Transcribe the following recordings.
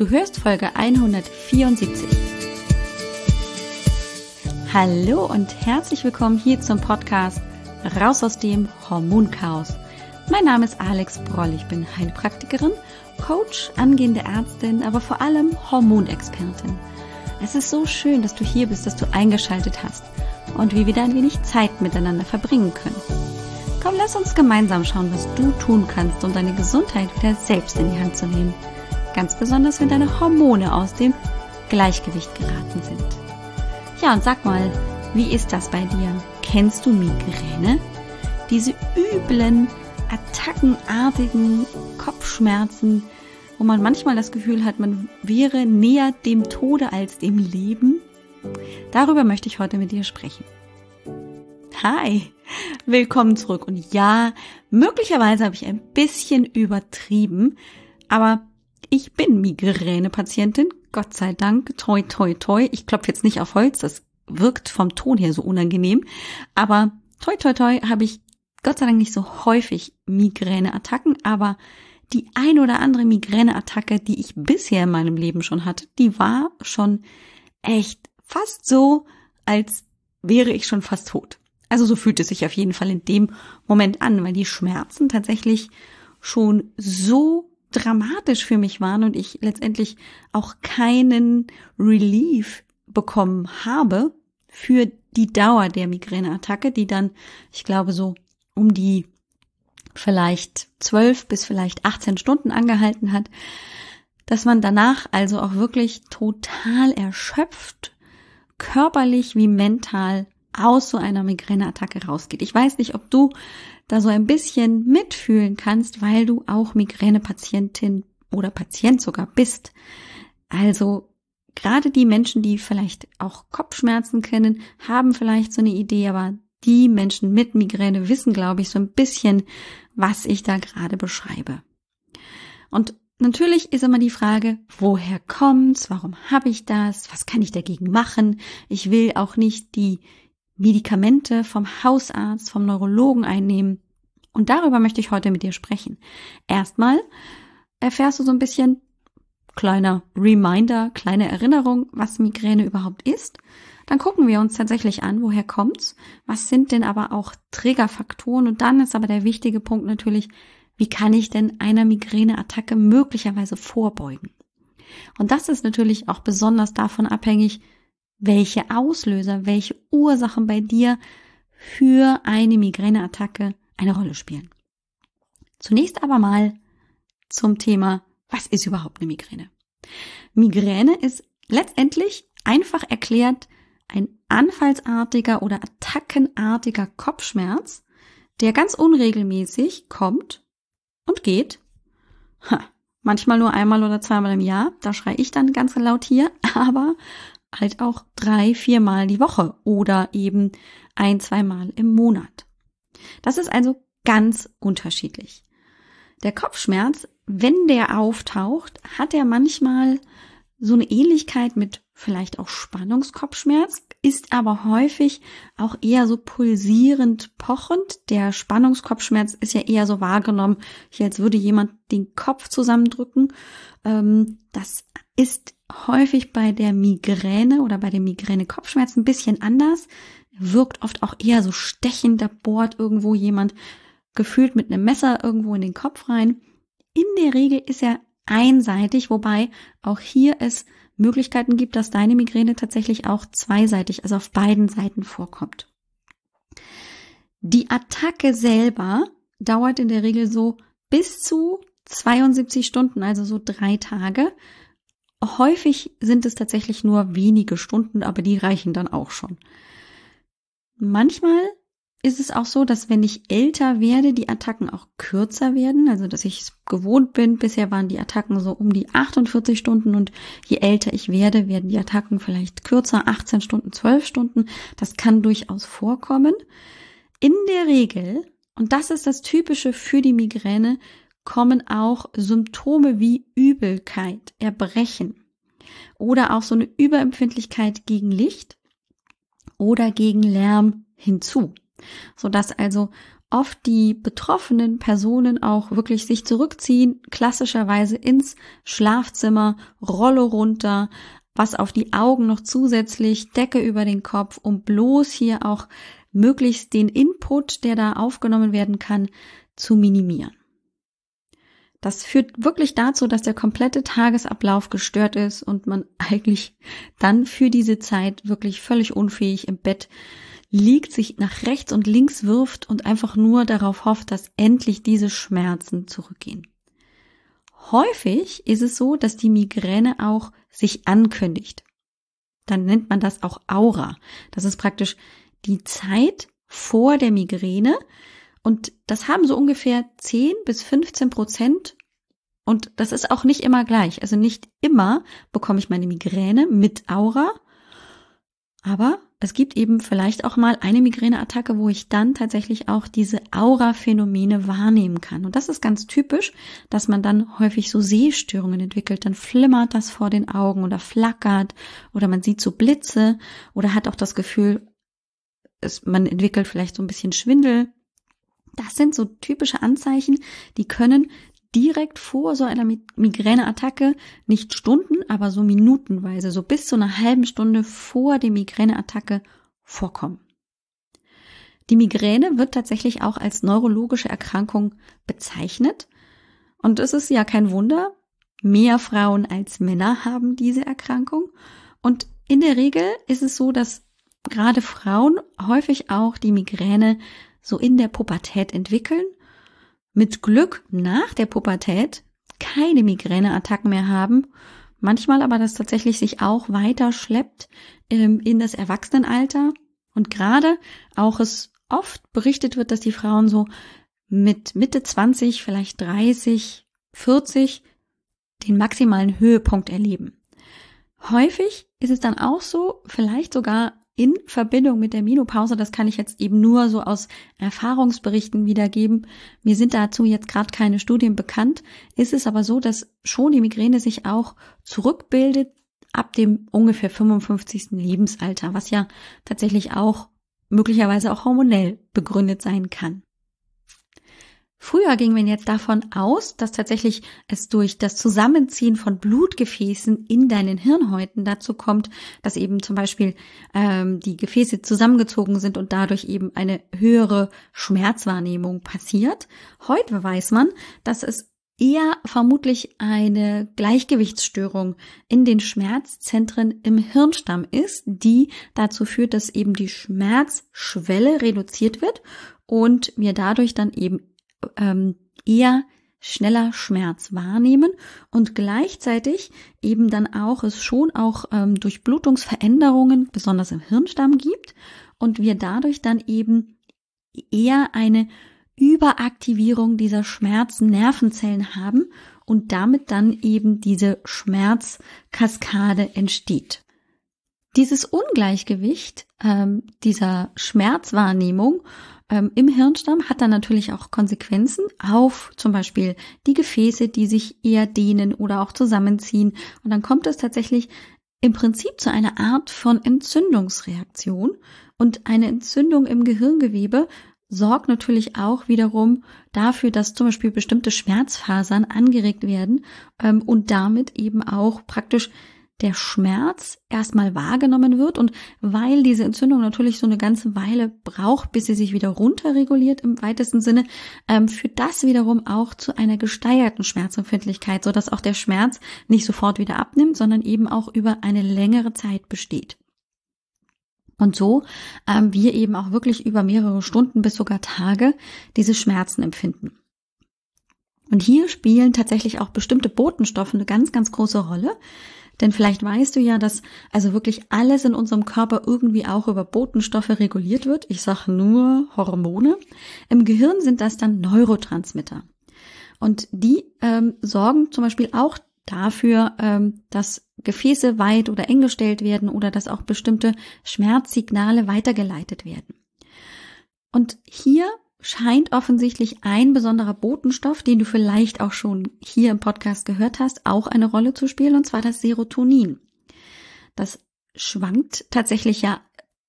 Du hörst Folge 174. Hallo und herzlich willkommen hier zum Podcast Raus aus dem Hormonchaos. Mein Name ist Alex Broll. Ich bin Heilpraktikerin, Coach, angehende Ärztin, aber vor allem Hormonexpertin. Es ist so schön, dass du hier bist, dass du eingeschaltet hast und wir wieder ein wenig Zeit miteinander verbringen können. Komm, lass uns gemeinsam schauen, was du tun kannst, um deine Gesundheit wieder selbst in die Hand zu nehmen. Ganz besonders, wenn deine Hormone aus dem Gleichgewicht geraten sind. Ja, und sag mal, wie ist das bei dir? Kennst du Migräne? Diese üblen, attackenartigen Kopfschmerzen, wo man manchmal das Gefühl hat, man wäre näher dem Tode als dem Leben? Darüber möchte ich heute mit dir sprechen. Hi, willkommen zurück. Und ja, möglicherweise habe ich ein bisschen übertrieben, aber ich bin Migräne-Patientin, Gott sei Dank, toi, toi, toi. Ich klopfe jetzt nicht auf Holz, das wirkt vom Ton her so unangenehm, aber toi, toi, toi habe ich Gott sei Dank nicht so häufig Migräne-Attacken, aber die ein oder andere Migräne-Attacke, die ich bisher in meinem Leben schon hatte, die war schon echt fast so, als wäre ich schon fast tot. Also so fühlt es sich auf jeden Fall in dem Moment an, weil die Schmerzen tatsächlich schon so dramatisch für mich waren und ich letztendlich auch keinen Relief bekommen habe für die Dauer der Migräneattacke, die dann, ich glaube, so um die vielleicht zwölf bis vielleicht 18 Stunden angehalten hat, dass man danach also auch wirklich total erschöpft, körperlich wie mental aus so einer Migräneattacke rausgeht. Ich weiß nicht, ob du da so ein bisschen mitfühlen kannst, weil du auch Migränepatientin oder Patient sogar bist. Also gerade die Menschen, die vielleicht auch Kopfschmerzen kennen, haben vielleicht so eine Idee, aber die Menschen mit Migräne wissen, glaube ich, so ein bisschen, was ich da gerade beschreibe. Und natürlich ist immer die Frage, woher kommt's? Warum habe ich das? Was kann ich dagegen machen? Ich will auch nicht die Medikamente vom Hausarzt, vom Neurologen einnehmen. Und darüber möchte ich heute mit dir sprechen. Erstmal erfährst du so ein bisschen kleiner Reminder, kleine Erinnerung, was Migräne überhaupt ist. Dann gucken wir uns tatsächlich an, woher kommt's? Was sind denn aber auch Triggerfaktoren? Und dann ist aber der wichtige Punkt natürlich, wie kann ich denn einer Migräneattacke möglicherweise vorbeugen? Und das ist natürlich auch besonders davon abhängig, welche Auslöser, welche Ursachen bei dir für eine Migräneattacke eine Rolle spielen. Zunächst aber mal zum Thema, was ist überhaupt eine Migräne? Migräne ist letztendlich einfach erklärt ein anfallsartiger oder attackenartiger Kopfschmerz, der ganz unregelmäßig kommt und geht. Ha, manchmal nur einmal oder zweimal im Jahr, da schrei ich dann ganz laut hier, aber halt auch drei, viermal die Woche oder eben ein, zweimal im Monat. Das ist also ganz unterschiedlich. Der Kopfschmerz, wenn der auftaucht, hat er manchmal so eine Ähnlichkeit mit vielleicht auch Spannungskopfschmerz, ist aber häufig auch eher so pulsierend pochend. Der Spannungskopfschmerz ist ja eher so wahrgenommen, als würde jemand den Kopf zusammendrücken. Ähm, das ist häufig bei der Migräne oder bei dem Migräne-Kopfschmerz ein bisschen anders. Wirkt oft auch eher so stechend, da bohrt irgendwo jemand gefühlt mit einem Messer irgendwo in den Kopf rein. In der Regel ist er einseitig, wobei auch hier es Möglichkeiten gibt, dass deine Migräne tatsächlich auch zweiseitig, also auf beiden Seiten vorkommt. Die Attacke selber dauert in der Regel so bis zu 72 Stunden, also so drei Tage. Häufig sind es tatsächlich nur wenige Stunden, aber die reichen dann auch schon. Manchmal ist es auch so, dass wenn ich älter werde, die Attacken auch kürzer werden, also dass ich es gewohnt bin. Bisher waren die Attacken so um die 48 Stunden und je älter ich werde, werden die Attacken vielleicht kürzer, 18 Stunden, 12 Stunden. Das kann durchaus vorkommen. In der Regel, und das ist das Typische für die Migräne, kommen auch Symptome wie Übelkeit, Erbrechen oder auch so eine Überempfindlichkeit gegen Licht oder gegen Lärm hinzu, sodass also oft die betroffenen Personen auch wirklich sich zurückziehen, klassischerweise ins Schlafzimmer, Rolle runter, was auf die Augen noch zusätzlich, Decke über den Kopf, um bloß hier auch möglichst den Input, der da aufgenommen werden kann, zu minimieren. Das führt wirklich dazu, dass der komplette Tagesablauf gestört ist und man eigentlich dann für diese Zeit wirklich völlig unfähig im Bett liegt, sich nach rechts und links wirft und einfach nur darauf hofft, dass endlich diese Schmerzen zurückgehen. Häufig ist es so, dass die Migräne auch sich ankündigt. Dann nennt man das auch Aura. Das ist praktisch die Zeit vor der Migräne. Und das haben so ungefähr 10 bis 15 Prozent. Und das ist auch nicht immer gleich. Also nicht immer bekomme ich meine Migräne mit Aura. Aber es gibt eben vielleicht auch mal eine Migräneattacke, wo ich dann tatsächlich auch diese Aura-Phänomene wahrnehmen kann. Und das ist ganz typisch, dass man dann häufig so Sehstörungen entwickelt. Dann flimmert das vor den Augen oder flackert oder man sieht so Blitze oder hat auch das Gefühl, es, man entwickelt vielleicht so ein bisschen Schwindel. Das sind so typische Anzeichen, die können direkt vor so einer Migräneattacke, nicht Stunden, aber so minutenweise, so bis zu einer halben Stunde vor der Migräneattacke vorkommen. Die Migräne wird tatsächlich auch als neurologische Erkrankung bezeichnet. Und es ist ja kein Wunder, mehr Frauen als Männer haben diese Erkrankung. Und in der Regel ist es so, dass gerade Frauen häufig auch die Migräne so in der Pubertät entwickeln. Mit Glück nach der Pubertät keine Migräneattacken mehr haben, manchmal aber das tatsächlich sich auch weiter schleppt ähm, in das Erwachsenenalter. Und gerade auch es oft berichtet wird, dass die Frauen so mit Mitte 20, vielleicht 30, 40 den maximalen Höhepunkt erleben. Häufig ist es dann auch so, vielleicht sogar in Verbindung mit der Menopause, das kann ich jetzt eben nur so aus Erfahrungsberichten wiedergeben. Mir sind dazu jetzt gerade keine Studien bekannt. Ist es aber so, dass schon die Migräne sich auch zurückbildet ab dem ungefähr 55. Lebensalter, was ja tatsächlich auch möglicherweise auch hormonell begründet sein kann. Früher ging man jetzt davon aus, dass tatsächlich es durch das Zusammenziehen von Blutgefäßen in deinen Hirnhäuten dazu kommt, dass eben zum Beispiel ähm, die Gefäße zusammengezogen sind und dadurch eben eine höhere Schmerzwahrnehmung passiert. Heute weiß man, dass es eher vermutlich eine Gleichgewichtsstörung in den Schmerzzentren im Hirnstamm ist, die dazu führt, dass eben die Schmerzschwelle reduziert wird und wir dadurch dann eben ähm, eher schneller Schmerz wahrnehmen und gleichzeitig eben dann auch es schon auch ähm, Durchblutungsveränderungen, besonders im Hirnstamm gibt und wir dadurch dann eben eher eine Überaktivierung dieser Schmerznervenzellen haben und damit dann eben diese Schmerzkaskade entsteht. Dieses Ungleichgewicht ähm, dieser Schmerzwahrnehmung ähm, im Hirnstamm hat dann natürlich auch Konsequenzen auf zum Beispiel die Gefäße, die sich eher dehnen oder auch zusammenziehen. Und dann kommt es tatsächlich im Prinzip zu einer Art von Entzündungsreaktion. Und eine Entzündung im Gehirngewebe sorgt natürlich auch wiederum dafür, dass zum Beispiel bestimmte Schmerzfasern angeregt werden ähm, und damit eben auch praktisch der Schmerz erstmal wahrgenommen wird und weil diese Entzündung natürlich so eine ganze Weile braucht, bis sie sich wieder runterreguliert im weitesten Sinne, ähm, führt das wiederum auch zu einer gesteigerten Schmerzempfindlichkeit, so dass auch der Schmerz nicht sofort wieder abnimmt, sondern eben auch über eine längere Zeit besteht. Und so ähm, wir eben auch wirklich über mehrere Stunden bis sogar Tage diese Schmerzen empfinden. Und hier spielen tatsächlich auch bestimmte Botenstoffe eine ganz, ganz große Rolle. Denn vielleicht weißt du ja, dass also wirklich alles in unserem Körper irgendwie auch über Botenstoffe reguliert wird. Ich sage nur Hormone. Im Gehirn sind das dann Neurotransmitter. Und die ähm, sorgen zum Beispiel auch dafür, ähm, dass Gefäße weit oder eng gestellt werden oder dass auch bestimmte Schmerzsignale weitergeleitet werden. Und hier scheint offensichtlich ein besonderer Botenstoff, den du vielleicht auch schon hier im Podcast gehört hast, auch eine Rolle zu spielen, und zwar das Serotonin. Das schwankt tatsächlich ja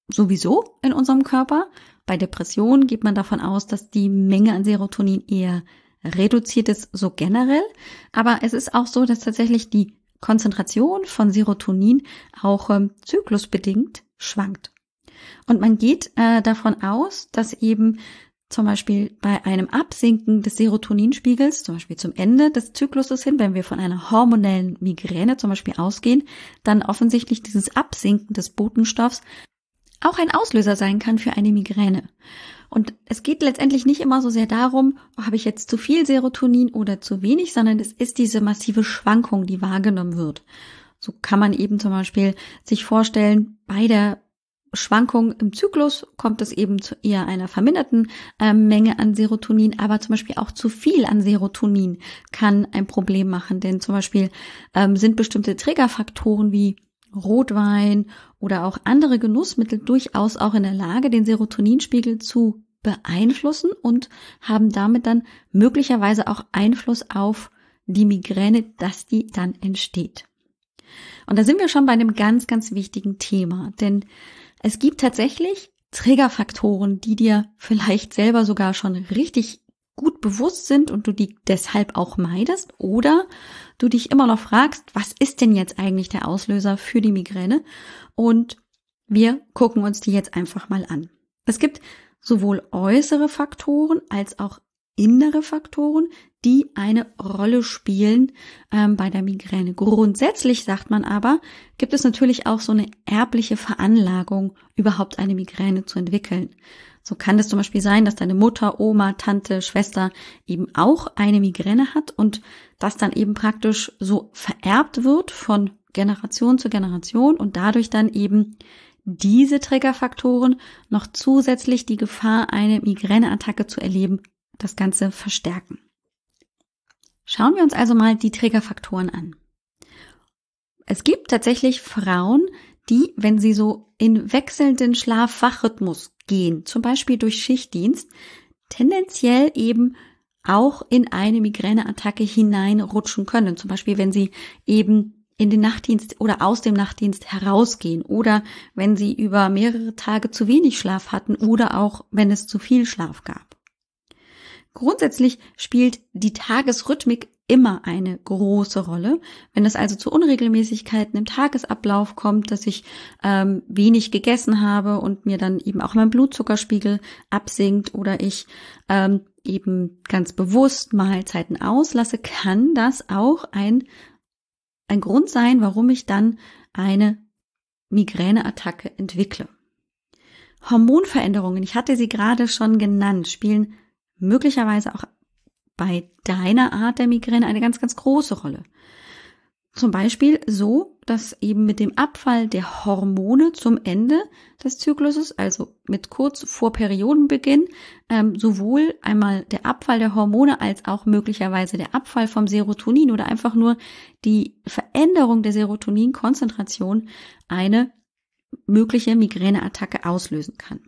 sowieso in unserem Körper. Bei Depressionen geht man davon aus, dass die Menge an Serotonin eher reduziert ist, so generell. Aber es ist auch so, dass tatsächlich die Konzentration von Serotonin auch ähm, zyklusbedingt schwankt. Und man geht äh, davon aus, dass eben zum Beispiel bei einem Absinken des Serotoninspiegels, zum Beispiel zum Ende des Zykluses hin, wenn wir von einer hormonellen Migräne zum Beispiel ausgehen, dann offensichtlich dieses Absinken des Botenstoffs auch ein Auslöser sein kann für eine Migräne. Und es geht letztendlich nicht immer so sehr darum, habe ich jetzt zu viel Serotonin oder zu wenig, sondern es ist diese massive Schwankung, die wahrgenommen wird. So kann man eben zum Beispiel sich vorstellen, bei der Schwankung im Zyklus kommt es eben zu eher einer verminderten äh, Menge an Serotonin, aber zum Beispiel auch zu viel an Serotonin kann ein Problem machen, denn zum Beispiel ähm, sind bestimmte Triggerfaktoren wie Rotwein oder auch andere Genussmittel durchaus auch in der Lage, den Serotoninspiegel zu beeinflussen und haben damit dann möglicherweise auch Einfluss auf die Migräne, dass die dann entsteht. Und da sind wir schon bei einem ganz, ganz wichtigen Thema, denn es gibt tatsächlich Triggerfaktoren, die dir vielleicht selber sogar schon richtig gut bewusst sind und du die deshalb auch meidest oder du dich immer noch fragst, was ist denn jetzt eigentlich der Auslöser für die Migräne? Und wir gucken uns die jetzt einfach mal an. Es gibt sowohl äußere Faktoren als auch innere Faktoren, die eine Rolle spielen ähm, bei der Migräne. Grundsätzlich sagt man aber, gibt es natürlich auch so eine erbliche Veranlagung, überhaupt eine Migräne zu entwickeln. So kann es zum Beispiel sein, dass deine Mutter, Oma, Tante, Schwester eben auch eine Migräne hat und das dann eben praktisch so vererbt wird von Generation zu Generation und dadurch dann eben diese Triggerfaktoren noch zusätzlich die Gefahr, eine Migräneattacke zu erleben, das Ganze verstärken. Schauen wir uns also mal die Triggerfaktoren an. Es gibt tatsächlich Frauen, die, wenn sie so in wechselnden Schlaf-Wach-Rhythmus gehen, zum Beispiel durch Schichtdienst, tendenziell eben auch in eine Migräneattacke hineinrutschen können. Zum Beispiel, wenn sie eben in den Nachtdienst oder aus dem Nachtdienst herausgehen oder wenn sie über mehrere Tage zu wenig Schlaf hatten oder auch wenn es zu viel Schlaf gab. Grundsätzlich spielt die Tagesrhythmik immer eine große Rolle. Wenn es also zu Unregelmäßigkeiten im Tagesablauf kommt, dass ich ähm, wenig gegessen habe und mir dann eben auch mein Blutzuckerspiegel absinkt oder ich ähm, eben ganz bewusst Mahlzeiten auslasse, kann das auch ein, ein Grund sein, warum ich dann eine Migräneattacke entwickle. Hormonveränderungen, ich hatte sie gerade schon genannt, spielen möglicherweise auch bei deiner Art der Migräne eine ganz, ganz große Rolle. Zum Beispiel so, dass eben mit dem Abfall der Hormone zum Ende des Zykluses, also mit kurz vor Periodenbeginn, ähm, sowohl einmal der Abfall der Hormone als auch möglicherweise der Abfall vom Serotonin oder einfach nur die Veränderung der Serotoninkonzentration eine mögliche Migräneattacke auslösen kann.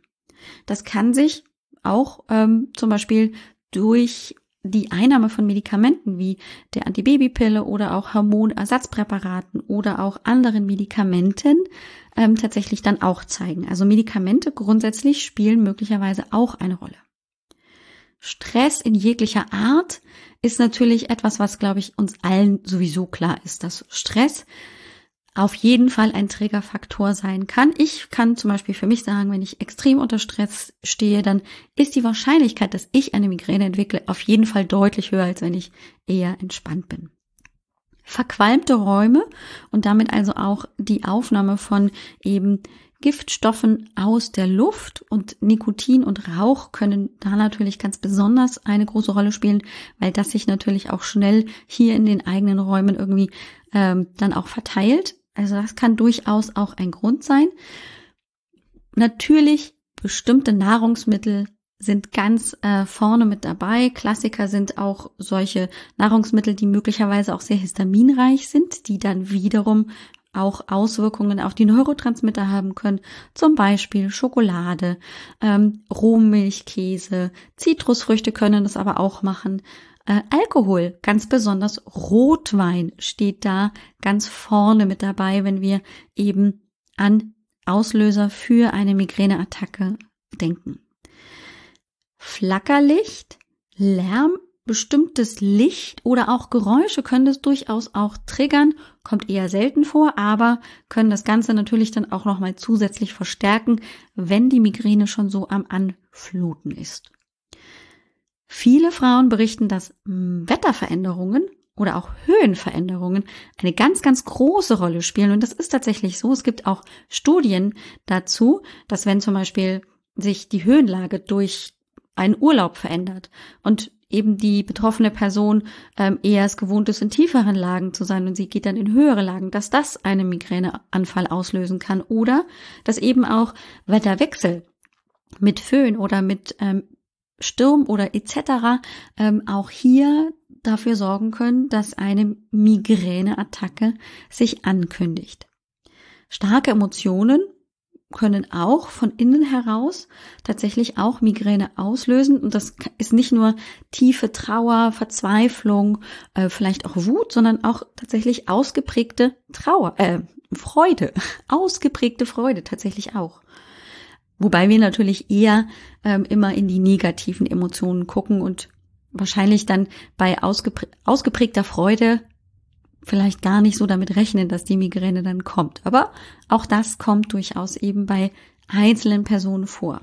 Das kann sich auch ähm, zum Beispiel durch die Einnahme von Medikamenten wie der Antibabypille oder auch Hormonersatzpräparaten oder auch anderen Medikamenten ähm, tatsächlich dann auch zeigen. Also Medikamente grundsätzlich spielen möglicherweise auch eine Rolle. Stress in jeglicher Art ist natürlich etwas, was, glaube ich, uns allen sowieso klar ist, dass Stress auf jeden Fall ein Trägerfaktor sein kann. Ich kann zum Beispiel für mich sagen, wenn ich extrem unter Stress stehe, dann ist die Wahrscheinlichkeit, dass ich eine Migräne entwickle, auf jeden Fall deutlich höher, als wenn ich eher entspannt bin. Verqualmte Räume und damit also auch die Aufnahme von eben Giftstoffen aus der Luft und Nikotin und Rauch können da natürlich ganz besonders eine große Rolle spielen, weil das sich natürlich auch schnell hier in den eigenen Räumen irgendwie ähm, dann auch verteilt. Also das kann durchaus auch ein Grund sein. Natürlich, bestimmte Nahrungsmittel sind ganz äh, vorne mit dabei. Klassiker sind auch solche Nahrungsmittel, die möglicherweise auch sehr histaminreich sind, die dann wiederum auch Auswirkungen auf die Neurotransmitter haben können, zum Beispiel Schokolade, ähm, Rohmilchkäse, Zitrusfrüchte können das aber auch machen. Äh, Alkohol, ganz besonders Rotwein steht da ganz vorne mit dabei, wenn wir eben an Auslöser für eine Migräneattacke denken. Flackerlicht, Lärm, bestimmtes Licht oder auch Geräusche können das durchaus auch triggern, kommt eher selten vor, aber können das Ganze natürlich dann auch nochmal zusätzlich verstärken, wenn die Migräne schon so am Anfluten ist. Viele Frauen berichten, dass hm, Wetterveränderungen oder auch Höhenveränderungen eine ganz, ganz große Rolle spielen. Und das ist tatsächlich so. Es gibt auch Studien dazu, dass wenn zum Beispiel sich die Höhenlage durch einen Urlaub verändert und eben die betroffene Person ähm, eher es gewohnt ist, in tieferen Lagen zu sein und sie geht dann in höhere Lagen, dass das einen Migräneanfall auslösen kann oder dass eben auch Wetterwechsel mit Föhn oder mit ähm, Sturm oder etc. Ähm, auch hier dafür sorgen können, dass eine Migräneattacke sich ankündigt. Starke Emotionen können auch von innen heraus tatsächlich auch Migräne auslösen. Und das ist nicht nur tiefe Trauer, Verzweiflung, äh, vielleicht auch Wut, sondern auch tatsächlich ausgeprägte Trauer, äh, Freude, ausgeprägte Freude tatsächlich auch. Wobei wir natürlich eher ähm, immer in die negativen Emotionen gucken und wahrscheinlich dann bei ausgeprä ausgeprägter Freude vielleicht gar nicht so damit rechnen, dass die Migräne dann kommt. Aber auch das kommt durchaus eben bei einzelnen Personen vor.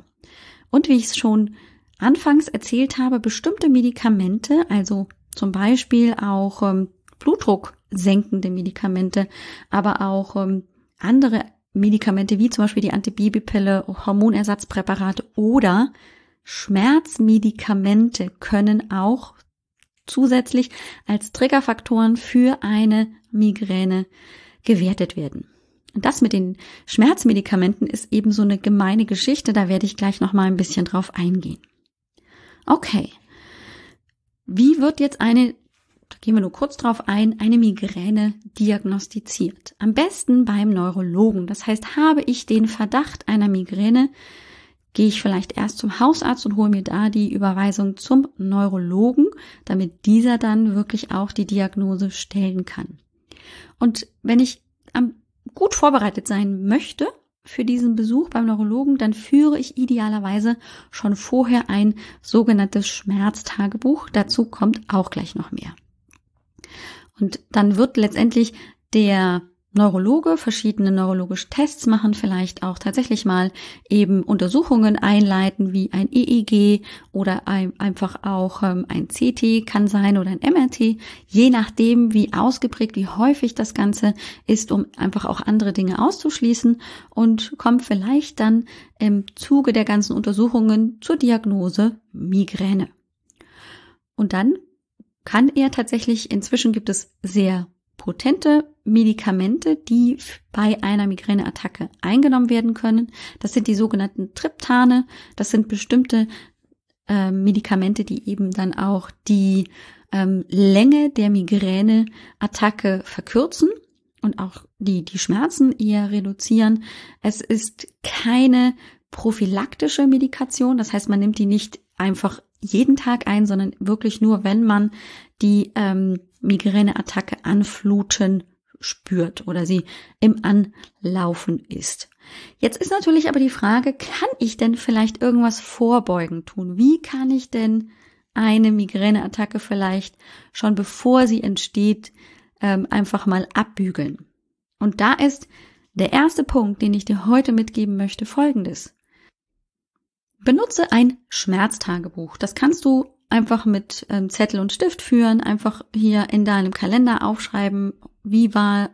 Und wie ich es schon anfangs erzählt habe, bestimmte Medikamente, also zum Beispiel auch ähm, Blutdruck senkende Medikamente, aber auch ähm, andere Medikamente wie zum Beispiel die Antibabypille, Hormonersatzpräparate oder Schmerzmedikamente können auch zusätzlich als Triggerfaktoren für eine Migräne gewertet werden. Und das mit den Schmerzmedikamenten ist eben so eine gemeine Geschichte, da werde ich gleich noch mal ein bisschen drauf eingehen. Okay. Wie wird jetzt eine da gehen wir nur kurz drauf ein, eine Migräne diagnostiziert. Am besten beim Neurologen. Das heißt, habe ich den Verdacht einer Migräne, gehe ich vielleicht erst zum Hausarzt und hole mir da die Überweisung zum Neurologen, damit dieser dann wirklich auch die Diagnose stellen kann. Und wenn ich gut vorbereitet sein möchte für diesen Besuch beim Neurologen, dann führe ich idealerweise schon vorher ein sogenanntes Schmerztagebuch. Dazu kommt auch gleich noch mehr. Und dann wird letztendlich der Neurologe verschiedene neurologische Tests machen, vielleicht auch tatsächlich mal eben Untersuchungen einleiten, wie ein EEG oder ein, einfach auch ähm, ein CT kann sein oder ein MRT, je nachdem, wie ausgeprägt, wie häufig das Ganze ist, um einfach auch andere Dinge auszuschließen und kommt vielleicht dann im Zuge der ganzen Untersuchungen zur Diagnose Migräne. Und dann kann er tatsächlich, inzwischen gibt es sehr potente Medikamente, die bei einer Migräneattacke eingenommen werden können. Das sind die sogenannten Triptane. Das sind bestimmte äh, Medikamente, die eben dann auch die ähm, Länge der Migräneattacke verkürzen und auch die, die Schmerzen eher reduzieren. Es ist keine prophylaktische Medikation. Das heißt, man nimmt die nicht einfach jeden Tag ein, sondern wirklich nur, wenn man die ähm, Migräneattacke anfluten spürt oder sie im Anlaufen ist. Jetzt ist natürlich aber die Frage, kann ich denn vielleicht irgendwas vorbeugen tun? Wie kann ich denn eine Migräneattacke vielleicht schon bevor sie entsteht ähm, einfach mal abbügeln? Und da ist der erste Punkt, den ich dir heute mitgeben möchte, folgendes. Benutze ein Schmerztagebuch. Das kannst du einfach mit ähm, Zettel und Stift führen, einfach hier in deinem Kalender aufschreiben, wie war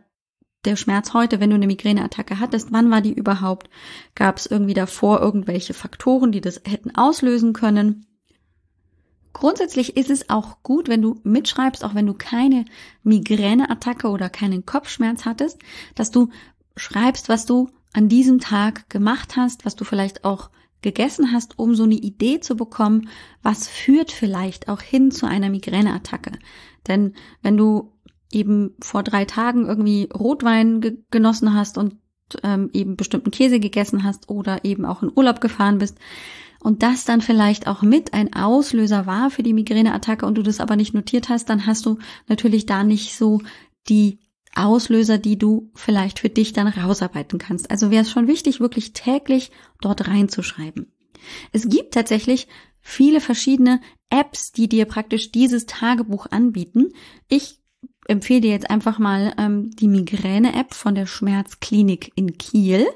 der Schmerz heute, wenn du eine Migräneattacke hattest, wann war die überhaupt? Gab es irgendwie davor irgendwelche Faktoren, die das hätten auslösen können? Grundsätzlich ist es auch gut, wenn du mitschreibst, auch wenn du keine Migräneattacke oder keinen Kopfschmerz hattest, dass du schreibst, was du an diesem Tag gemacht hast, was du vielleicht auch gegessen hast, um so eine Idee zu bekommen, was führt vielleicht auch hin zu einer Migräneattacke. Denn wenn du eben vor drei Tagen irgendwie Rotwein ge genossen hast und ähm, eben bestimmten Käse gegessen hast oder eben auch in Urlaub gefahren bist und das dann vielleicht auch mit ein Auslöser war für die Migräneattacke und du das aber nicht notiert hast, dann hast du natürlich da nicht so die Auslöser, die du vielleicht für dich dann rausarbeiten kannst. Also wäre es schon wichtig, wirklich täglich dort reinzuschreiben. Es gibt tatsächlich viele verschiedene Apps, die dir praktisch dieses Tagebuch anbieten. Ich empfehle dir jetzt einfach mal ähm, die Migräne-App von der Schmerzklinik in Kiel.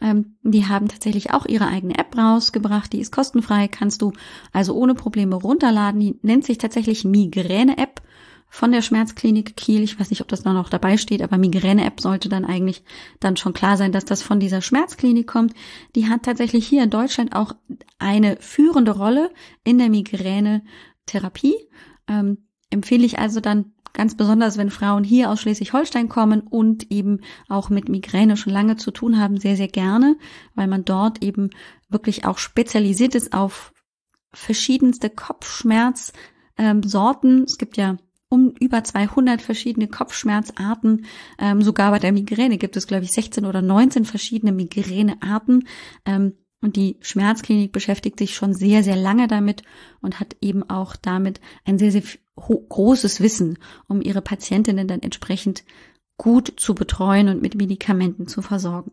Ähm, die haben tatsächlich auch ihre eigene App rausgebracht. Die ist kostenfrei, kannst du also ohne Probleme runterladen. Die nennt sich tatsächlich Migräne-App von der Schmerzklinik Kiel. Ich weiß nicht, ob das da noch dabei steht, aber Migräne-App sollte dann eigentlich dann schon klar sein, dass das von dieser Schmerzklinik kommt. Die hat tatsächlich hier in Deutschland auch eine führende Rolle in der Migräne-Therapie. Ähm, empfehle ich also dann ganz besonders, wenn Frauen hier aus Schleswig-Holstein kommen und eben auch mit Migräne schon lange zu tun haben, sehr, sehr gerne, weil man dort eben wirklich auch spezialisiert ist auf verschiedenste Kopfschmerzsorten. Ähm, es gibt ja um über 200 verschiedene Kopfschmerzarten. Ähm, sogar bei der Migräne gibt es, glaube ich, 16 oder 19 verschiedene Migränearten. Ähm, und die Schmerzklinik beschäftigt sich schon sehr, sehr lange damit und hat eben auch damit ein sehr, sehr großes Wissen, um ihre Patientinnen dann entsprechend gut zu betreuen und mit Medikamenten zu versorgen.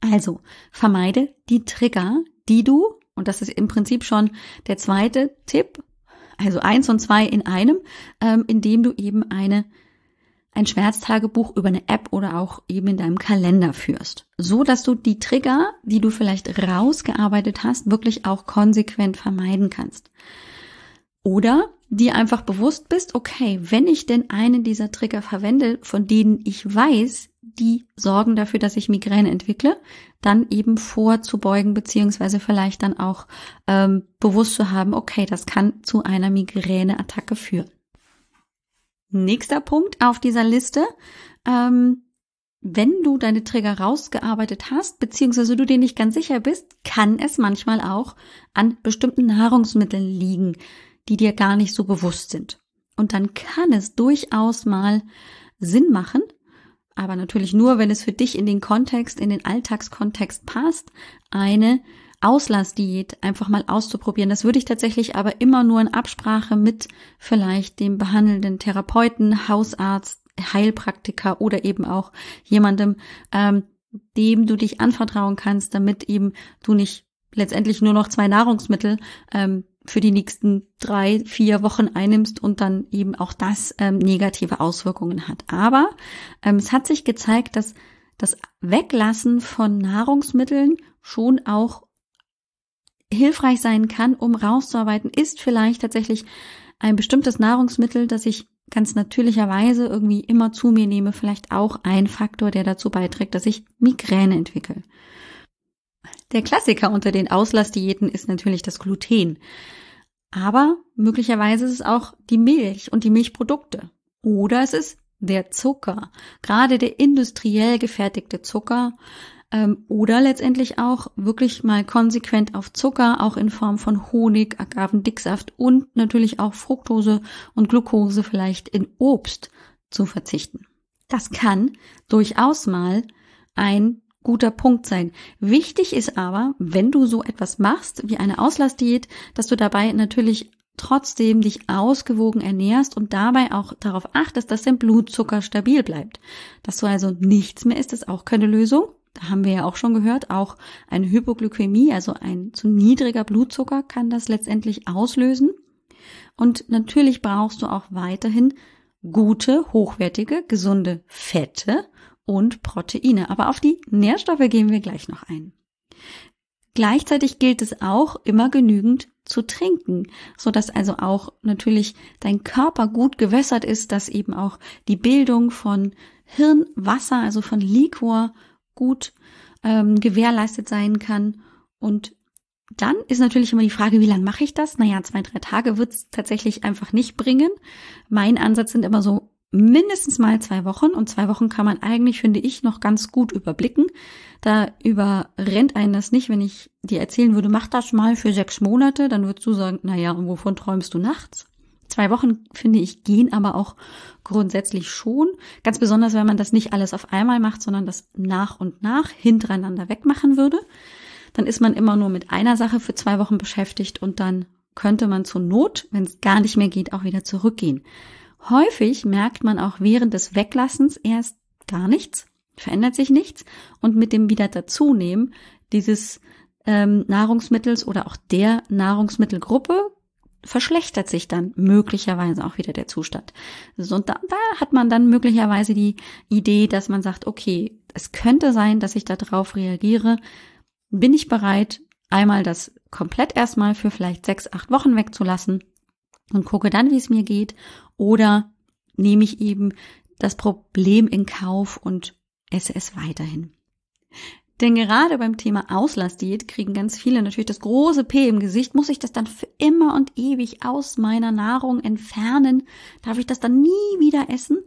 Also vermeide die Trigger, die du, und das ist im Prinzip schon der zweite Tipp, also eins und zwei in einem, ähm, indem du eben eine ein Schmerztagebuch über eine App oder auch eben in deinem Kalender führst, so dass du die Trigger, die du vielleicht rausgearbeitet hast, wirklich auch konsequent vermeiden kannst. Oder dir einfach bewusst bist, okay, wenn ich denn einen dieser Trigger verwende, von denen ich weiß, die sorgen dafür, dass ich Migräne entwickle, dann eben vorzubeugen, beziehungsweise vielleicht dann auch ähm, bewusst zu haben, okay, das kann zu einer Migräneattacke führen. Nächster Punkt auf dieser Liste. Ähm, wenn du deine Trigger rausgearbeitet hast, beziehungsweise du dir nicht ganz sicher bist, kann es manchmal auch an bestimmten Nahrungsmitteln liegen, die dir gar nicht so bewusst sind. Und dann kann es durchaus mal Sinn machen, aber natürlich nur, wenn es für dich in den Kontext, in den Alltagskontext passt, eine Auslassdiät einfach mal auszuprobieren. Das würde ich tatsächlich aber immer nur in Absprache mit vielleicht dem behandelnden Therapeuten, Hausarzt, Heilpraktiker oder eben auch jemandem, ähm, dem du dich anvertrauen kannst, damit eben du nicht letztendlich nur noch zwei Nahrungsmittel ähm, für die nächsten drei, vier Wochen einnimmst und dann eben auch das ähm, negative Auswirkungen hat. Aber ähm, es hat sich gezeigt, dass das Weglassen von Nahrungsmitteln schon auch hilfreich sein kann, um rauszuarbeiten, ist vielleicht tatsächlich ein bestimmtes Nahrungsmittel, das ich ganz natürlicherweise irgendwie immer zu mir nehme, vielleicht auch ein Faktor, der dazu beiträgt, dass ich Migräne entwickle. Der Klassiker unter den Auslassdiäten ist natürlich das Gluten. Aber möglicherweise ist es auch die Milch und die Milchprodukte. Oder es ist der Zucker, gerade der industriell gefertigte Zucker, ähm, oder letztendlich auch wirklich mal konsequent auf Zucker, auch in Form von Honig, Agavendicksaft und natürlich auch Fructose und Glucose vielleicht in Obst zu verzichten. Das kann durchaus mal ein guter Punkt sein. Wichtig ist aber, wenn du so etwas machst wie eine Auslassdiät, dass du dabei natürlich trotzdem dich ausgewogen ernährst und dabei auch darauf achtest, dass dein Blutzucker stabil bleibt. Dass du also nichts mehr isst, ist auch keine Lösung da haben wir ja auch schon gehört, auch eine Hypoglykämie, also ein zu niedriger Blutzucker kann das letztendlich auslösen. Und natürlich brauchst du auch weiterhin gute, hochwertige, gesunde Fette und Proteine. Aber auf die Nährstoffe gehen wir gleich noch ein. Gleichzeitig gilt es auch, immer genügend zu trinken, so dass also auch natürlich dein Körper gut gewässert ist, dass eben auch die Bildung von Hirnwasser, also von Liquor gut ähm, gewährleistet sein kann. Und dann ist natürlich immer die Frage, wie lange mache ich das? Naja, zwei, drei Tage wird es tatsächlich einfach nicht bringen. Mein Ansatz sind immer so mindestens mal zwei Wochen und zwei Wochen kann man eigentlich, finde ich, noch ganz gut überblicken. Da überrennt einen das nicht, wenn ich dir erzählen würde, mach das mal für sechs Monate, dann würdest du sagen, naja, und wovon träumst du nachts? Zwei Wochen, finde ich, gehen aber auch grundsätzlich schon. Ganz besonders, wenn man das nicht alles auf einmal macht, sondern das nach und nach hintereinander wegmachen würde. Dann ist man immer nur mit einer Sache für zwei Wochen beschäftigt und dann könnte man zur Not, wenn es gar nicht mehr geht, auch wieder zurückgehen. Häufig merkt man auch während des Weglassens erst gar nichts, verändert sich nichts und mit dem wieder dazunehmen dieses ähm, Nahrungsmittels oder auch der Nahrungsmittelgruppe verschlechtert sich dann möglicherweise auch wieder der Zustand. So, und da, da hat man dann möglicherweise die Idee, dass man sagt, okay, es könnte sein, dass ich darauf reagiere. Bin ich bereit, einmal das komplett erstmal für vielleicht sechs, acht Wochen wegzulassen und gucke dann, wie es mir geht, oder nehme ich eben das Problem in Kauf und esse es weiterhin. Denn gerade beim Thema Auslassdiät kriegen ganz viele natürlich das große P im Gesicht. Muss ich das dann für immer und ewig aus meiner Nahrung entfernen? Darf ich das dann nie wieder essen?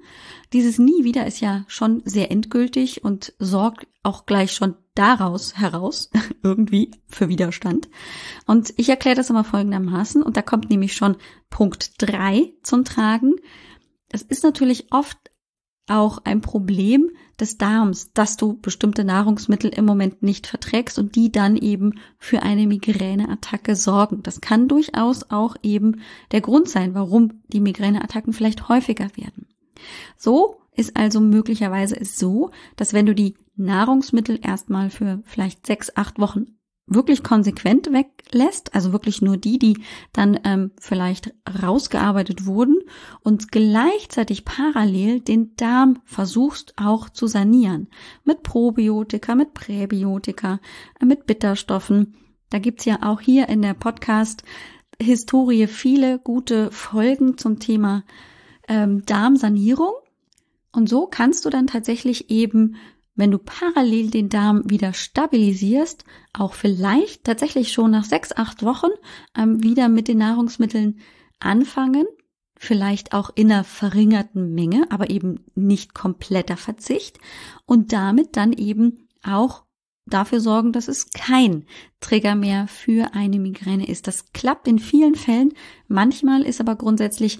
Dieses nie wieder ist ja schon sehr endgültig und sorgt auch gleich schon daraus heraus irgendwie für Widerstand. Und ich erkläre das immer folgendermaßen und da kommt nämlich schon Punkt drei zum Tragen. Es ist natürlich oft auch ein Problem des Darms, dass du bestimmte Nahrungsmittel im Moment nicht verträgst und die dann eben für eine Migräneattacke sorgen. Das kann durchaus auch eben der Grund sein, warum die Migräneattacken vielleicht häufiger werden. So ist also möglicherweise es so, dass wenn du die Nahrungsmittel erstmal für vielleicht sechs, acht Wochen wirklich konsequent weglässt, also wirklich nur die, die dann ähm, vielleicht rausgearbeitet wurden und gleichzeitig parallel den Darm versuchst auch zu sanieren. Mit Probiotika, mit Präbiotika, äh, mit Bitterstoffen. Da gibt's ja auch hier in der Podcast-Historie viele gute Folgen zum Thema ähm, Darmsanierung. Und so kannst du dann tatsächlich eben wenn du parallel den Darm wieder stabilisierst, auch vielleicht tatsächlich schon nach sechs, acht Wochen ähm, wieder mit den Nahrungsmitteln anfangen, vielleicht auch in einer verringerten Menge, aber eben nicht kompletter Verzicht und damit dann eben auch dafür sorgen, dass es kein Trigger mehr für eine Migräne ist. Das klappt in vielen Fällen. Manchmal ist aber grundsätzlich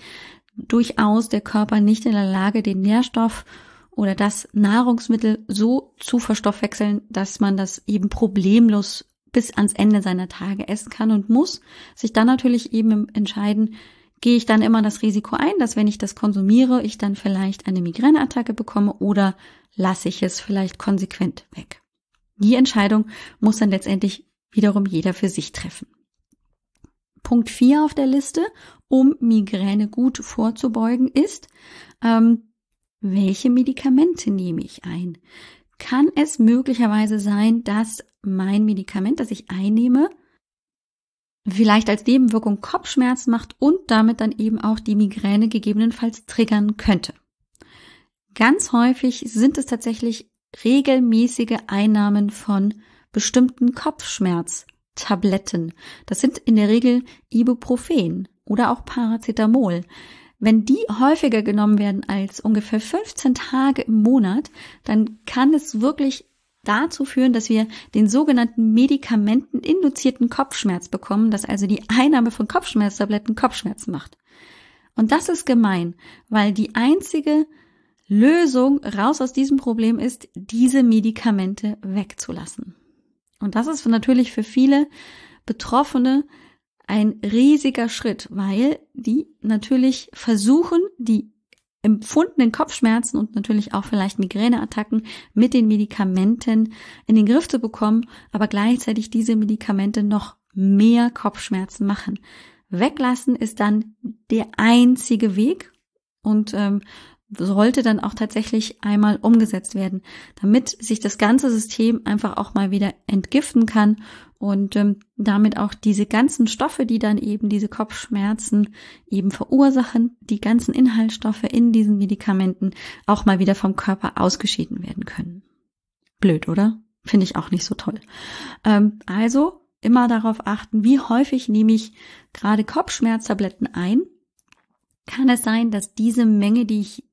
durchaus der Körper nicht in der Lage, den Nährstoff oder das Nahrungsmittel so zu verstoffwechseln, dass man das eben problemlos bis ans Ende seiner Tage essen kann und muss sich dann natürlich eben entscheiden, gehe ich dann immer das Risiko ein, dass wenn ich das konsumiere, ich dann vielleicht eine Migräneattacke bekomme oder lasse ich es vielleicht konsequent weg. Die Entscheidung muss dann letztendlich wiederum jeder für sich treffen. Punkt 4 auf der Liste, um Migräne gut vorzubeugen, ist, ähm, welche Medikamente nehme ich ein? Kann es möglicherweise sein, dass mein Medikament, das ich einnehme, vielleicht als Nebenwirkung Kopfschmerzen macht und damit dann eben auch die Migräne gegebenenfalls triggern könnte? Ganz häufig sind es tatsächlich regelmäßige Einnahmen von bestimmten Kopfschmerztabletten. Das sind in der Regel Ibuprofen oder auch Paracetamol. Wenn die häufiger genommen werden als ungefähr 15 Tage im Monat, dann kann es wirklich dazu führen, dass wir den sogenannten Medikamenten induzierten Kopfschmerz bekommen, dass also die Einnahme von Kopfschmerztabletten Kopfschmerzen macht. Und das ist gemein, weil die einzige Lösung raus aus diesem Problem ist, diese Medikamente wegzulassen. Und das ist natürlich für viele Betroffene ein riesiger Schritt, weil die natürlich versuchen, die empfundenen Kopfschmerzen und natürlich auch vielleicht Migräneattacken mit den Medikamenten in den Griff zu bekommen, aber gleichzeitig diese Medikamente noch mehr Kopfschmerzen machen. Weglassen ist dann der einzige Weg und ähm, sollte dann auch tatsächlich einmal umgesetzt werden, damit sich das ganze System einfach auch mal wieder entgiften kann und ähm, damit auch diese ganzen Stoffe, die dann eben diese Kopfschmerzen eben verursachen, die ganzen Inhaltsstoffe in diesen Medikamenten auch mal wieder vom Körper ausgeschieden werden können. Blöd, oder? Finde ich auch nicht so toll. Ähm, also immer darauf achten, wie häufig nehme ich gerade Kopfschmerztabletten ein. Kann es sein, dass diese Menge, die ich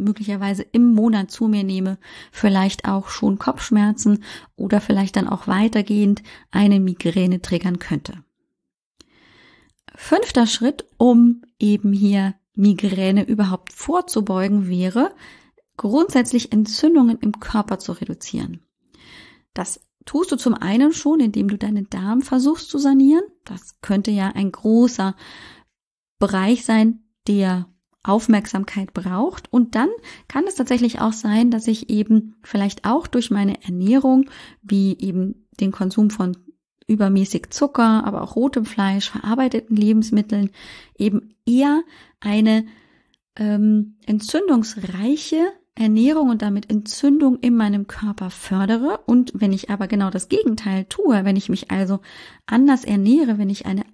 möglicherweise im Monat zu mir nehme, vielleicht auch schon Kopfschmerzen oder vielleicht dann auch weitergehend eine Migräne triggern könnte. Fünfter Schritt, um eben hier Migräne überhaupt vorzubeugen, wäre, grundsätzlich Entzündungen im Körper zu reduzieren. Das tust du zum einen schon, indem du deinen Darm versuchst zu sanieren. Das könnte ja ein großer Bereich sein, der Aufmerksamkeit braucht. Und dann kann es tatsächlich auch sein, dass ich eben vielleicht auch durch meine Ernährung, wie eben den Konsum von übermäßig Zucker, aber auch rotem Fleisch, verarbeiteten Lebensmitteln eben eher eine ähm, entzündungsreiche Ernährung und damit Entzündung in meinem Körper fördere. Und wenn ich aber genau das Gegenteil tue, wenn ich mich also anders ernähre, wenn ich eine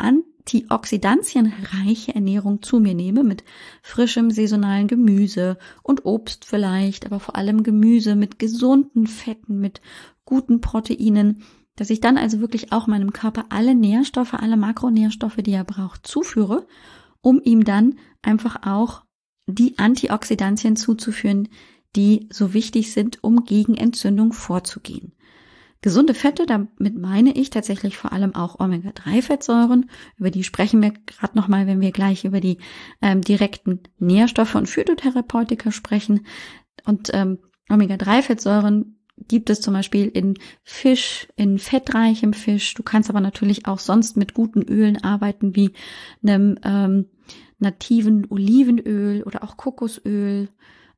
antioxidantienreiche Ernährung zu mir nehme mit frischem saisonalen Gemüse und Obst vielleicht, aber vor allem Gemüse mit gesunden Fetten, mit guten Proteinen, dass ich dann also wirklich auch meinem Körper alle Nährstoffe, alle Makronährstoffe, die er braucht, zuführe, um ihm dann einfach auch die Antioxidantien zuzuführen, die so wichtig sind, um gegen Entzündung vorzugehen. Gesunde Fette, damit meine ich tatsächlich vor allem auch Omega-3-Fettsäuren. Über die sprechen wir gerade nochmal, wenn wir gleich über die ähm, direkten Nährstoffe und Phytotherapeutika sprechen. Und ähm, Omega-3-Fettsäuren gibt es zum Beispiel in Fisch, in fettreichem Fisch. Du kannst aber natürlich auch sonst mit guten Ölen arbeiten, wie einem ähm, nativen Olivenöl oder auch Kokosöl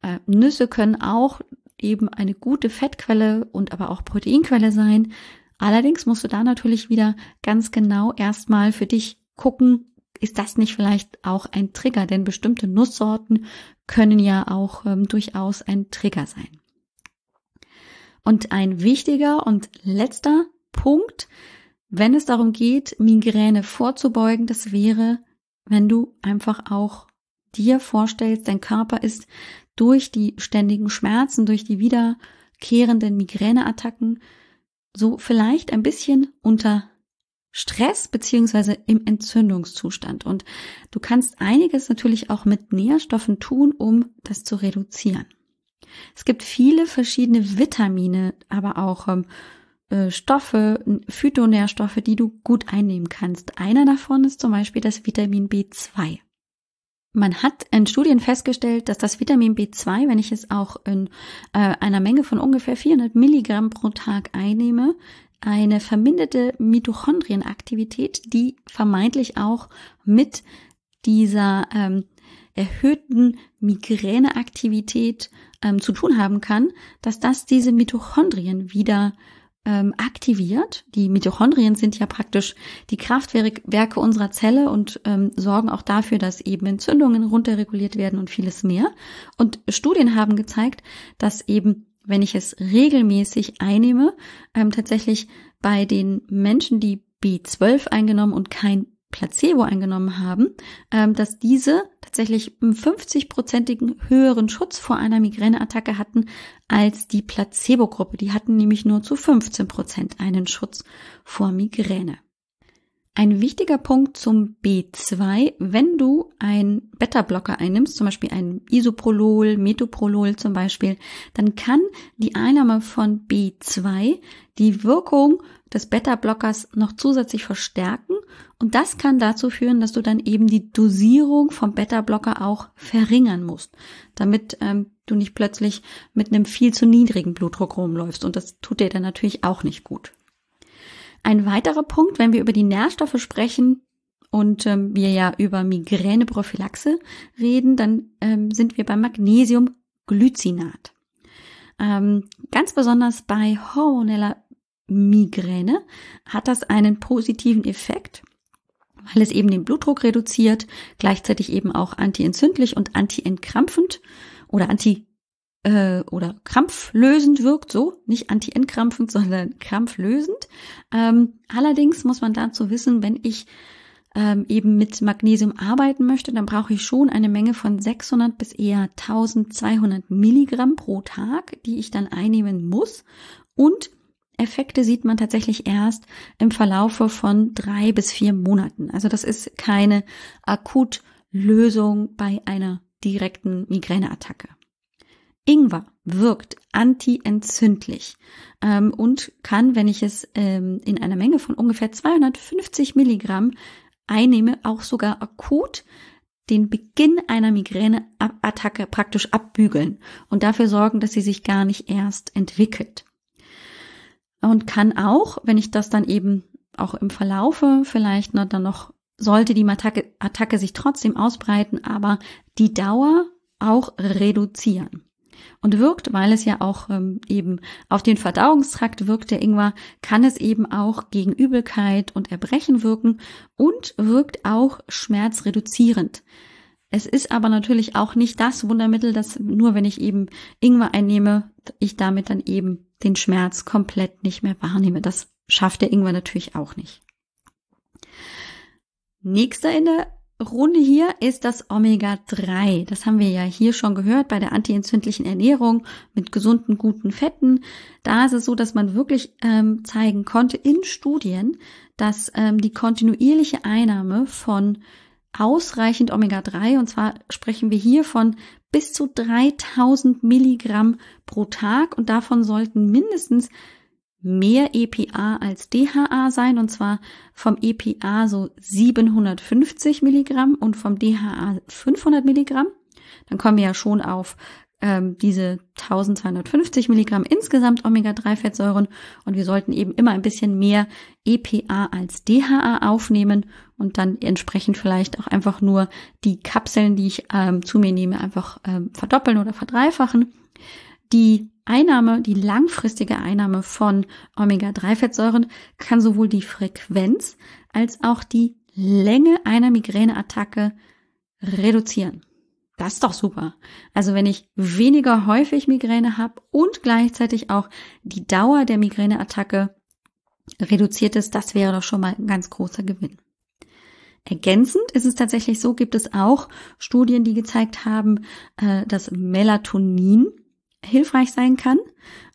äh, Nüsse können auch eben eine gute Fettquelle und aber auch Proteinquelle sein. Allerdings musst du da natürlich wieder ganz genau erstmal für dich gucken, ist das nicht vielleicht auch ein Trigger? Denn bestimmte Nusssorten können ja auch ähm, durchaus ein Trigger sein. Und ein wichtiger und letzter Punkt, wenn es darum geht, Migräne vorzubeugen, das wäre, wenn du einfach auch dir vorstellst, dein Körper ist durch die ständigen Schmerzen, durch die wiederkehrenden Migräneattacken so vielleicht ein bisschen unter Stress beziehungsweise im Entzündungszustand. Und du kannst einiges natürlich auch mit Nährstoffen tun, um das zu reduzieren. Es gibt viele verschiedene Vitamine, aber auch ähm, äh, Stoffe, Phytonährstoffe, die du gut einnehmen kannst. Einer davon ist zum Beispiel das Vitamin B2. Man hat in Studien festgestellt, dass das Vitamin B2, wenn ich es auch in äh, einer Menge von ungefähr 400 Milligramm pro Tag einnehme, eine verminderte Mitochondrienaktivität, die vermeintlich auch mit dieser ähm, erhöhten Migräneaktivität ähm, zu tun haben kann, dass das diese Mitochondrien wieder ähm, aktiviert. Die Mitochondrien sind ja praktisch die Kraftwerke unserer Zelle und ähm, sorgen auch dafür, dass eben Entzündungen runterreguliert werden und vieles mehr. Und Studien haben gezeigt, dass eben wenn ich es regelmäßig einnehme, ähm, tatsächlich bei den Menschen, die B12 eingenommen und kein Placebo eingenommen haben, ähm, dass diese tatsächlich einen 50-prozentigen höheren Schutz vor einer Migräneattacke hatten als die Placebo-Gruppe. Die hatten nämlich nur zu 15 Prozent einen Schutz vor Migräne. Ein wichtiger Punkt zum B2, wenn du ein Beta-Blocker einnimmst, zum Beispiel ein Isoprolol, Metoprolol zum Beispiel, dann kann die Einnahme von B2 die Wirkung des Beta-Blockers noch zusätzlich verstärken und das kann dazu führen, dass du dann eben die Dosierung vom Beta-Blocker auch verringern musst, damit ähm, du nicht plötzlich mit einem viel zu niedrigen Blutdruck rumläufst und das tut dir dann natürlich auch nicht gut. Ein weiterer Punkt, wenn wir über die Nährstoffe sprechen und ähm, wir ja über Migräneprophylaxe reden, dann ähm, sind wir beim Magnesiumglycinat. Ähm, ganz besonders bei hormoneller Migräne hat das einen positiven Effekt, weil es eben den Blutdruck reduziert, gleichzeitig eben auch antientzündlich und antientkrampfend oder anti äh, oder krampflösend wirkt, so nicht anti-entkrampfend, sondern krampflösend. Ähm, allerdings muss man dazu wissen, wenn ich ähm, eben mit Magnesium arbeiten möchte, dann brauche ich schon eine Menge von 600 bis eher 1200 Milligramm pro Tag, die ich dann einnehmen muss. Und Effekte sieht man tatsächlich erst im Verlaufe von drei bis vier Monaten. Also das ist keine Akutlösung bei einer direkten Migräneattacke. Ingwer wirkt antientzündlich ähm, und kann, wenn ich es ähm, in einer Menge von ungefähr 250 Milligramm einnehme, auch sogar akut den Beginn einer Migräneattacke praktisch abbügeln und dafür sorgen, dass sie sich gar nicht erst entwickelt. Und kann auch, wenn ich das dann eben auch im Verlaufe vielleicht noch, dann noch sollte die Attacke, Attacke sich trotzdem ausbreiten, aber die Dauer auch reduzieren. und wirkt, weil es ja auch ähm, eben auf den Verdauungstrakt wirkt, der Ingwer, kann es eben auch gegen Übelkeit und Erbrechen wirken und wirkt auch schmerzreduzierend. Es ist aber natürlich auch nicht das Wundermittel, dass nur wenn ich eben Ingwer einnehme, ich damit dann eben den Schmerz komplett nicht mehr wahrnehme. Das schafft der Ingwer natürlich auch nicht. Nächster in der Runde hier ist das Omega-3. Das haben wir ja hier schon gehört bei der antientzündlichen Ernährung mit gesunden, guten Fetten. Da ist es so, dass man wirklich ähm, zeigen konnte in Studien, dass ähm, die kontinuierliche Einnahme von ausreichend Omega-3, und zwar sprechen wir hier von bis zu 3000 Milligramm pro Tag. Und davon sollten mindestens mehr EPA als DHA sein, und zwar vom EPA so 750 Milligramm und vom DHA 500 Milligramm. Dann kommen wir ja schon auf ähm, diese 1250 Milligramm insgesamt Omega-3-Fettsäuren und wir sollten eben immer ein bisschen mehr EPA als DHA aufnehmen und dann entsprechend vielleicht auch einfach nur die Kapseln, die ich ähm, zu mir nehme, einfach ähm, verdoppeln oder verdreifachen. Die Einnahme, die langfristige Einnahme von Omega-3-Fettsäuren kann sowohl die Frequenz als auch die Länge einer Migräneattacke reduzieren. Das ist doch super. Also wenn ich weniger häufig Migräne habe und gleichzeitig auch die Dauer der Migräneattacke reduziert ist, das wäre doch schon mal ein ganz großer Gewinn. Ergänzend ist es tatsächlich so, gibt es auch Studien, die gezeigt haben, äh, dass Melatonin hilfreich sein kann.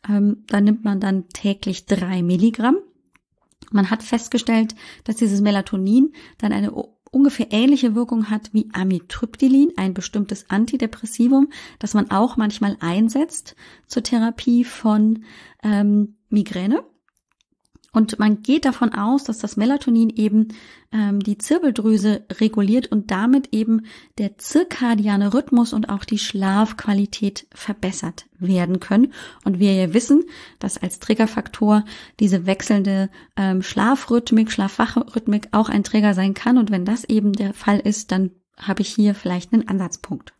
Ähm, da nimmt man dann täglich drei Milligramm. Man hat festgestellt, dass dieses Melatonin dann eine ungefähr ähnliche Wirkung hat wie Amitriptylin, ein bestimmtes Antidepressivum, das man auch manchmal einsetzt zur Therapie von ähm, Migräne. Und man geht davon aus, dass das Melatonin eben ähm, die Zirbeldrüse reguliert und damit eben der zirkadiane Rhythmus und auch die Schlafqualität verbessert werden können. Und wir ja wissen, dass als Triggerfaktor diese wechselnde ähm, Schlafrhythmik, Schlafwachrhythmik auch ein Trigger sein kann. Und wenn das eben der Fall ist, dann habe ich hier vielleicht einen Ansatzpunkt.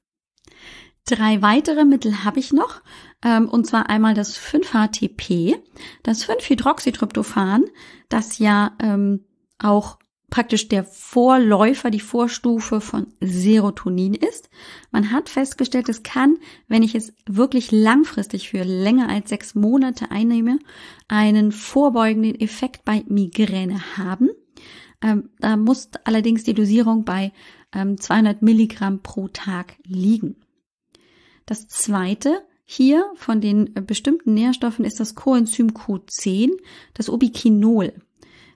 Drei weitere Mittel habe ich noch, ähm, und zwar einmal das 5-HTP, das 5-Hydroxytryptophan, das ja ähm, auch praktisch der Vorläufer, die Vorstufe von Serotonin ist. Man hat festgestellt, es kann, wenn ich es wirklich langfristig für länger als sechs Monate einnehme, einen vorbeugenden Effekt bei Migräne haben. Ähm, da muss allerdings die Dosierung bei ähm, 200 Milligramm pro Tag liegen. Das zweite hier von den äh, bestimmten Nährstoffen ist das Coenzym Q10, das Ubiquinol,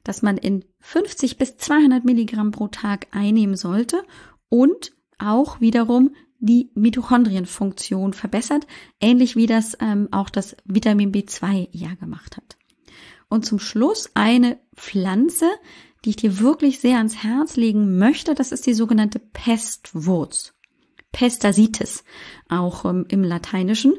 das man in 50 bis 200 Milligramm pro Tag einnehmen sollte und auch wiederum die Mitochondrienfunktion verbessert, ähnlich wie das ähm, auch das Vitamin B2 ja gemacht hat. Und zum Schluss eine Pflanze, die ich dir wirklich sehr ans Herz legen möchte, das ist die sogenannte Pestwurz. Pestasitis, auch ähm, im Lateinischen.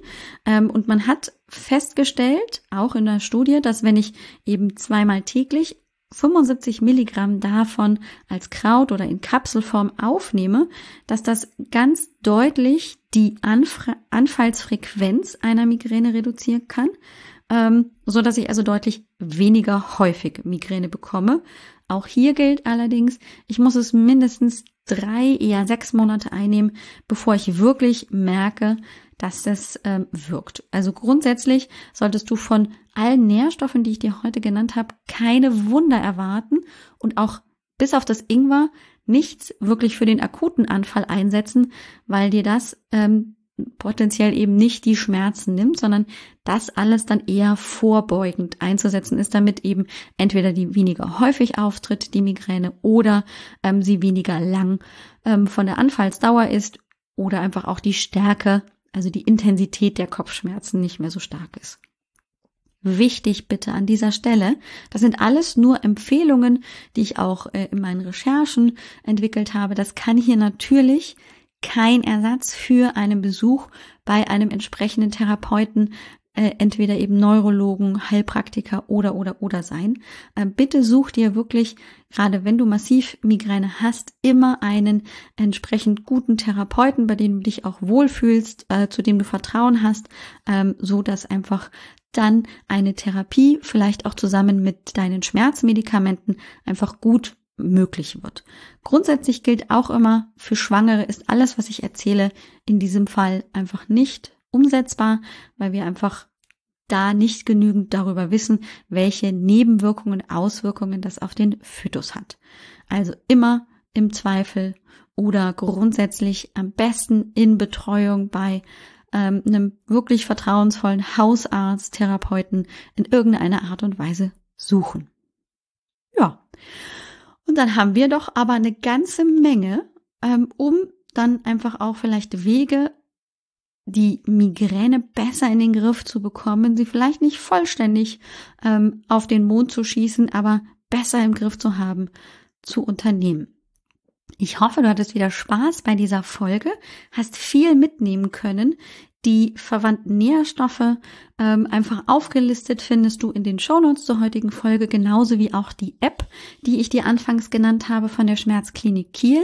Ähm, und man hat festgestellt, auch in der Studie, dass wenn ich eben zweimal täglich 75 Milligramm davon als Kraut oder in Kapselform aufnehme, dass das ganz deutlich die Anf Anfallsfrequenz einer Migräne reduzieren kann, ähm, so dass ich also deutlich weniger häufig Migräne bekomme. Auch hier gilt allerdings, ich muss es mindestens drei, eher sechs Monate einnehmen, bevor ich wirklich merke, dass das ähm, wirkt. Also grundsätzlich solltest du von allen Nährstoffen, die ich dir heute genannt habe, keine Wunder erwarten und auch bis auf das Ingwer nichts wirklich für den akuten Anfall einsetzen, weil dir das ähm, potenziell eben nicht die Schmerzen nimmt, sondern das alles dann eher vorbeugend einzusetzen ist, damit eben entweder die weniger häufig auftritt, die Migräne, oder ähm, sie weniger lang ähm, von der Anfallsdauer ist oder einfach auch die Stärke, also die Intensität der Kopfschmerzen nicht mehr so stark ist. Wichtig bitte an dieser Stelle, das sind alles nur Empfehlungen, die ich auch äh, in meinen Recherchen entwickelt habe. Das kann hier natürlich kein Ersatz für einen Besuch bei einem entsprechenden Therapeuten äh, entweder eben Neurologen, Heilpraktiker oder oder oder sein. Äh, bitte such dir wirklich, gerade wenn du massiv Migräne hast, immer einen entsprechend guten Therapeuten, bei dem du dich auch wohlfühlst, äh, zu dem du Vertrauen hast, ähm, so dass einfach dann eine Therapie vielleicht auch zusammen mit deinen Schmerzmedikamenten einfach gut möglich wird. Grundsätzlich gilt auch immer, für Schwangere ist alles, was ich erzähle, in diesem Fall einfach nicht umsetzbar, weil wir einfach da nicht genügend darüber wissen, welche Nebenwirkungen, Auswirkungen das auf den Fötus hat. Also immer im Zweifel oder grundsätzlich am besten in Betreuung bei ähm, einem wirklich vertrauensvollen Hausarzt, Therapeuten in irgendeiner Art und Weise suchen. Ja. Und dann haben wir doch aber eine ganze Menge, ähm, um dann einfach auch vielleicht Wege die Migräne besser in den Griff zu bekommen, sie vielleicht nicht vollständig ähm, auf den Mond zu schießen, aber besser im Griff zu haben, zu unternehmen. Ich hoffe, du hattest wieder Spaß bei dieser Folge, hast viel mitnehmen können. Die verwandten Nährstoffe ähm, einfach aufgelistet findest du in den Shownotes zur heutigen Folge, genauso wie auch die App, die ich dir anfangs genannt habe von der Schmerzklinik Kiel.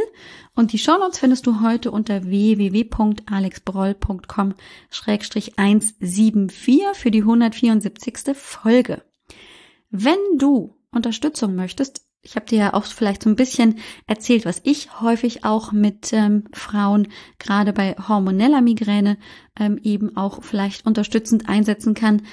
Und die Shownotes findest du heute unter www.alexbroll.com-174 für die 174. Folge. Wenn du Unterstützung möchtest, ich habe dir ja auch vielleicht so ein bisschen erzählt, was ich häufig auch mit ähm, Frauen gerade bei hormoneller Migräne ähm, eben auch vielleicht unterstützend einsetzen kann.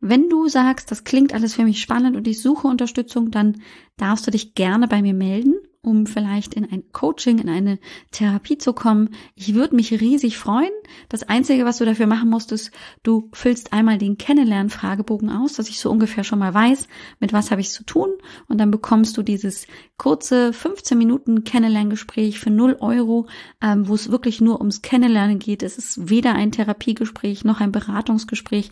Wenn du sagst, das klingt alles für mich spannend und ich suche Unterstützung, dann darfst du dich gerne bei mir melden um vielleicht in ein Coaching, in eine Therapie zu kommen. Ich würde mich riesig freuen. Das Einzige, was du dafür machen musst, ist, du füllst einmal den Kennenlernen-Fragebogen aus, dass ich so ungefähr schon mal weiß, mit was habe ich zu tun. Und dann bekommst du dieses kurze 15 Minuten Kennenlerngespräch für 0 Euro, ähm, wo es wirklich nur ums Kennenlernen geht. Es ist weder ein Therapiegespräch noch ein Beratungsgespräch.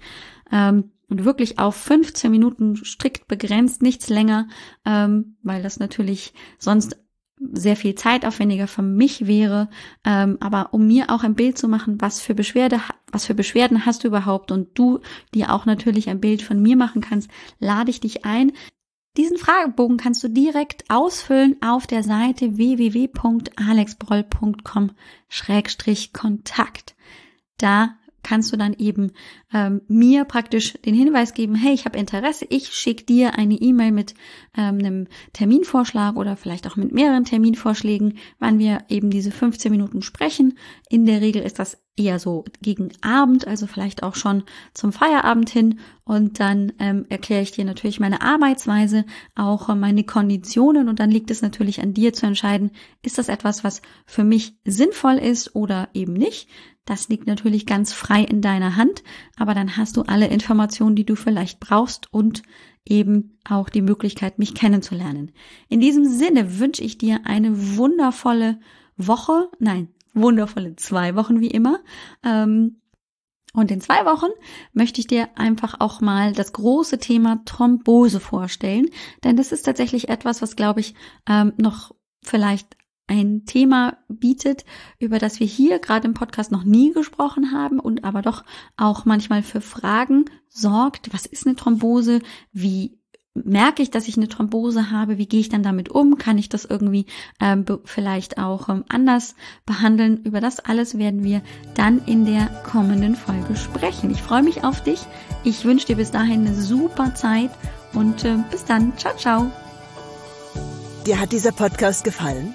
Ähm, und wirklich auf 15 Minuten strikt begrenzt, nichts länger, ähm, weil das natürlich sonst sehr viel zeitaufwendiger für mich wäre, ähm, aber um mir auch ein Bild zu machen, was für Beschwerde, was für Beschwerden hast du überhaupt und du dir auch natürlich ein Bild von mir machen kannst, lade ich dich ein. Diesen Fragebogen kannst du direkt ausfüllen auf der Seite www.alexbroll.com-kontakt. Da kannst du dann eben ähm, mir praktisch den Hinweis geben, hey, ich habe Interesse, ich schicke dir eine E-Mail mit ähm, einem Terminvorschlag oder vielleicht auch mit mehreren Terminvorschlägen, wann wir eben diese 15 Minuten sprechen. In der Regel ist das eher so gegen Abend, also vielleicht auch schon zum Feierabend hin. Und dann ähm, erkläre ich dir natürlich meine Arbeitsweise, auch meine Konditionen. Und dann liegt es natürlich an dir zu entscheiden, ist das etwas, was für mich sinnvoll ist oder eben nicht. Das liegt natürlich ganz frei in deiner Hand, aber dann hast du alle Informationen, die du vielleicht brauchst und eben auch die Möglichkeit, mich kennenzulernen. In diesem Sinne wünsche ich dir eine wundervolle Woche, nein, wundervolle zwei Wochen wie immer. Ähm, und in zwei Wochen möchte ich dir einfach auch mal das große Thema Thrombose vorstellen, denn das ist tatsächlich etwas, was glaube ich ähm, noch vielleicht ein Thema bietet, über das wir hier gerade im Podcast noch nie gesprochen haben und aber doch auch manchmal für Fragen sorgt. Was ist eine Thrombose? Wie merke ich, dass ich eine Thrombose habe? Wie gehe ich dann damit um? Kann ich das irgendwie ähm, vielleicht auch ähm, anders behandeln? Über das alles werden wir dann in der kommenden Folge sprechen. Ich freue mich auf dich. Ich wünsche dir bis dahin eine super Zeit und äh, bis dann. Ciao, ciao. Dir hat dieser Podcast gefallen?